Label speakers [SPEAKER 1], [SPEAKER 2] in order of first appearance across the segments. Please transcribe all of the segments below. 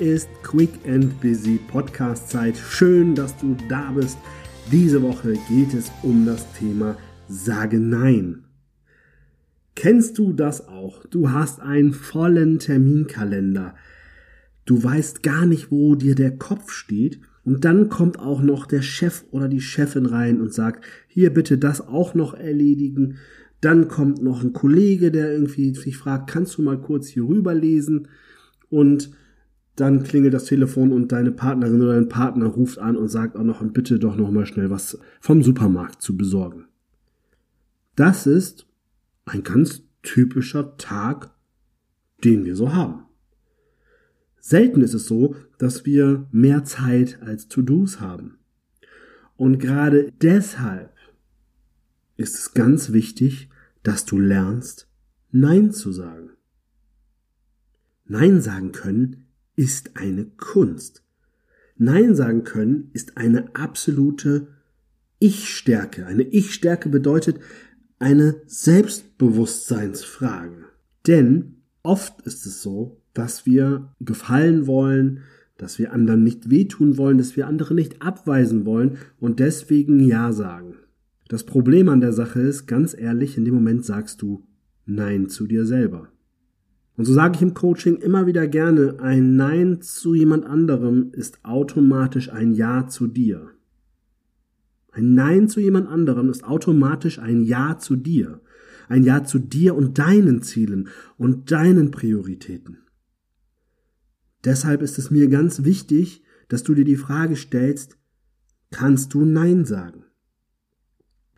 [SPEAKER 1] ist Quick and Busy Podcast Zeit. Schön, dass du da bist. Diese Woche geht es um das Thema Sage Nein. Kennst du das auch? Du hast einen vollen Terminkalender. Du weißt gar nicht, wo dir der Kopf steht. Und dann kommt auch noch der Chef oder die Chefin rein und sagt, hier bitte das auch noch erledigen. Dann kommt noch ein Kollege, der irgendwie sich fragt, kannst du mal kurz hier rüberlesen? Und dann klingelt das Telefon und deine Partnerin oder dein Partner ruft an und sagt auch noch und bitte doch noch mal schnell was vom Supermarkt zu besorgen. Das ist ein ganz typischer Tag, den wir so haben. Selten ist es so, dass wir mehr Zeit als To-Dos haben. Und gerade deshalb ist es ganz wichtig, dass du lernst, Nein zu sagen. Nein sagen können ist eine Kunst. Nein sagen können ist eine absolute Ich-Stärke. Eine Ich-Stärke bedeutet eine Selbstbewusstseinsfrage. Denn oft ist es so, dass wir gefallen wollen, dass wir anderen nicht wehtun wollen, dass wir andere nicht abweisen wollen und deswegen Ja sagen. Das Problem an der Sache ist, ganz ehrlich, in dem Moment sagst du Nein zu dir selber. Und so sage ich im Coaching immer wieder gerne, ein Nein zu jemand anderem ist automatisch ein Ja zu dir. Ein Nein zu jemand anderem ist automatisch ein Ja zu dir. Ein Ja zu dir und deinen Zielen und deinen Prioritäten. Deshalb ist es mir ganz wichtig, dass du dir die Frage stellst, kannst du Nein sagen?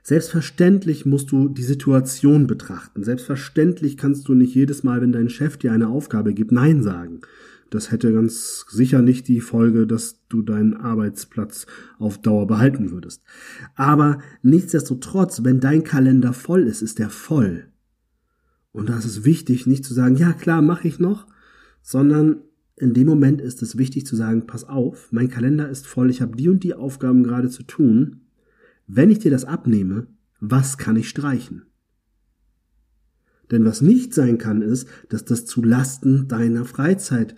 [SPEAKER 1] Selbstverständlich musst du die Situation betrachten. Selbstverständlich kannst du nicht jedes Mal, wenn dein Chef dir eine Aufgabe gibt, Nein sagen. Das hätte ganz sicher nicht die Folge, dass du deinen Arbeitsplatz auf Dauer behalten würdest. Aber nichtsdestotrotz, wenn dein Kalender voll ist, ist er voll. Und da ist es wichtig, nicht zu sagen, ja klar, mache ich noch, sondern in dem Moment ist es wichtig zu sagen, pass auf, mein Kalender ist voll, ich habe die und die Aufgaben gerade zu tun wenn ich dir das abnehme, was kann ich streichen? Denn was nicht sein kann, ist, dass das zu Lasten deiner Freizeit,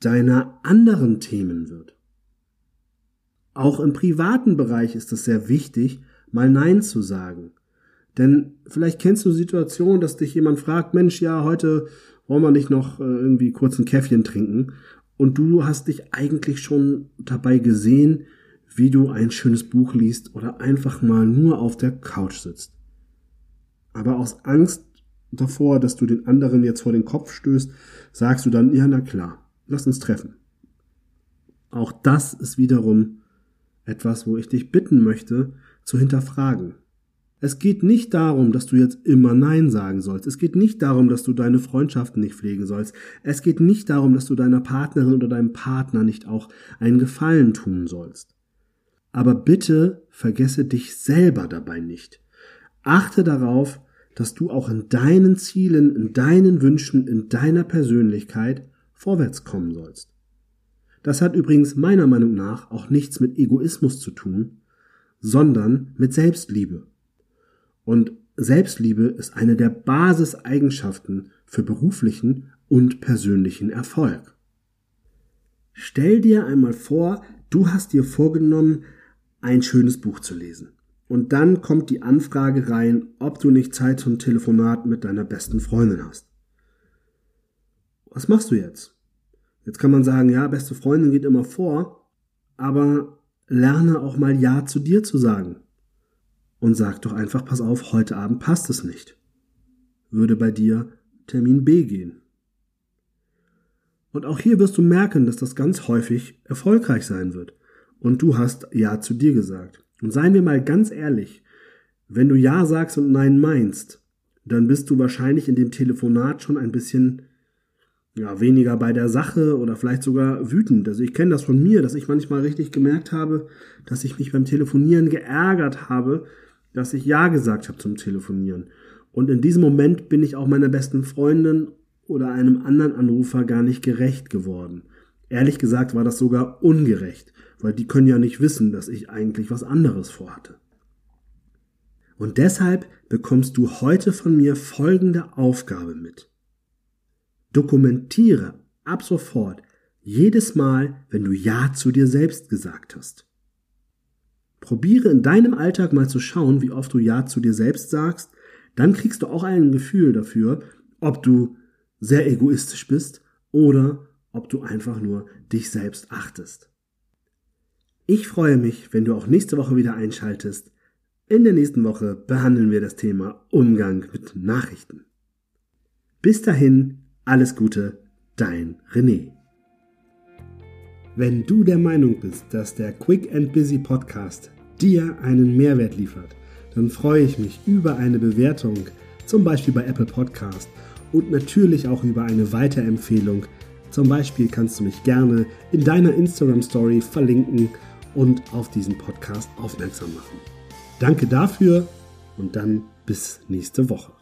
[SPEAKER 1] deiner anderen Themen wird. Auch im privaten Bereich ist es sehr wichtig, mal Nein zu sagen. Denn vielleicht kennst du Situationen, dass dich jemand fragt, Mensch, ja, heute wollen wir nicht noch äh, irgendwie kurz ein Käffchen trinken. Und du hast dich eigentlich schon dabei gesehen, wie du ein schönes Buch liest oder einfach mal nur auf der Couch sitzt. Aber aus Angst davor, dass du den anderen jetzt vor den Kopf stößt, sagst du dann, ja, na klar, lass uns treffen. Auch das ist wiederum etwas, wo ich dich bitten möchte, zu hinterfragen. Es geht nicht darum, dass du jetzt immer Nein sagen sollst. Es geht nicht darum, dass du deine Freundschaften nicht pflegen sollst. Es geht nicht darum, dass du deiner Partnerin oder deinem Partner nicht auch einen Gefallen tun sollst. Aber bitte vergesse dich selber dabei nicht. Achte darauf, dass du auch in deinen Zielen, in deinen Wünschen, in deiner Persönlichkeit vorwärts kommen sollst. Das hat übrigens meiner Meinung nach auch nichts mit Egoismus zu tun, sondern mit Selbstliebe. Und Selbstliebe ist eine der Basiseigenschaften für beruflichen und persönlichen Erfolg. Stell dir einmal vor, du hast dir vorgenommen, ein schönes Buch zu lesen. Und dann kommt die Anfrage rein, ob du nicht Zeit zum Telefonat mit deiner besten Freundin hast. Was machst du jetzt? Jetzt kann man sagen, ja, beste Freundin geht immer vor, aber lerne auch mal Ja zu dir zu sagen. Und sag doch einfach, pass auf, heute Abend passt es nicht. Würde bei dir Termin B gehen. Und auch hier wirst du merken, dass das ganz häufig erfolgreich sein wird und du hast Ja zu dir gesagt. Und seien wir mal ganz ehrlich, wenn du Ja sagst und Nein meinst, dann bist du wahrscheinlich in dem Telefonat schon ein bisschen ja, weniger bei der Sache oder vielleicht sogar wütend. Also ich kenne das von mir, dass ich manchmal richtig gemerkt habe, dass ich mich beim Telefonieren geärgert habe, dass ich Ja gesagt habe zum Telefonieren. Und in diesem Moment bin ich auch meiner besten Freundin oder einem anderen Anrufer gar nicht gerecht geworden. Ehrlich gesagt war das sogar ungerecht weil die können ja nicht wissen, dass ich eigentlich was anderes vorhatte. Und deshalb bekommst du heute von mir folgende Aufgabe mit. Dokumentiere ab sofort Jedes Mal, wenn du Ja zu dir selbst gesagt hast. Probiere in deinem Alltag mal zu schauen, wie oft du Ja zu dir selbst sagst. Dann kriegst du auch ein Gefühl dafür, ob du sehr egoistisch bist oder ob du einfach nur dich selbst achtest. Ich freue mich, wenn du auch nächste Woche wieder einschaltest. In der nächsten Woche behandeln wir das Thema Umgang mit Nachrichten. Bis dahin, alles Gute, dein René. Wenn du der Meinung bist, dass der Quick and Busy Podcast dir einen Mehrwert liefert, dann freue ich mich über eine Bewertung, zum Beispiel bei Apple Podcast und natürlich auch über eine Weiterempfehlung. Zum Beispiel kannst du mich gerne in deiner Instagram Story verlinken und auf diesen Podcast aufmerksam machen. Danke dafür und dann bis nächste Woche.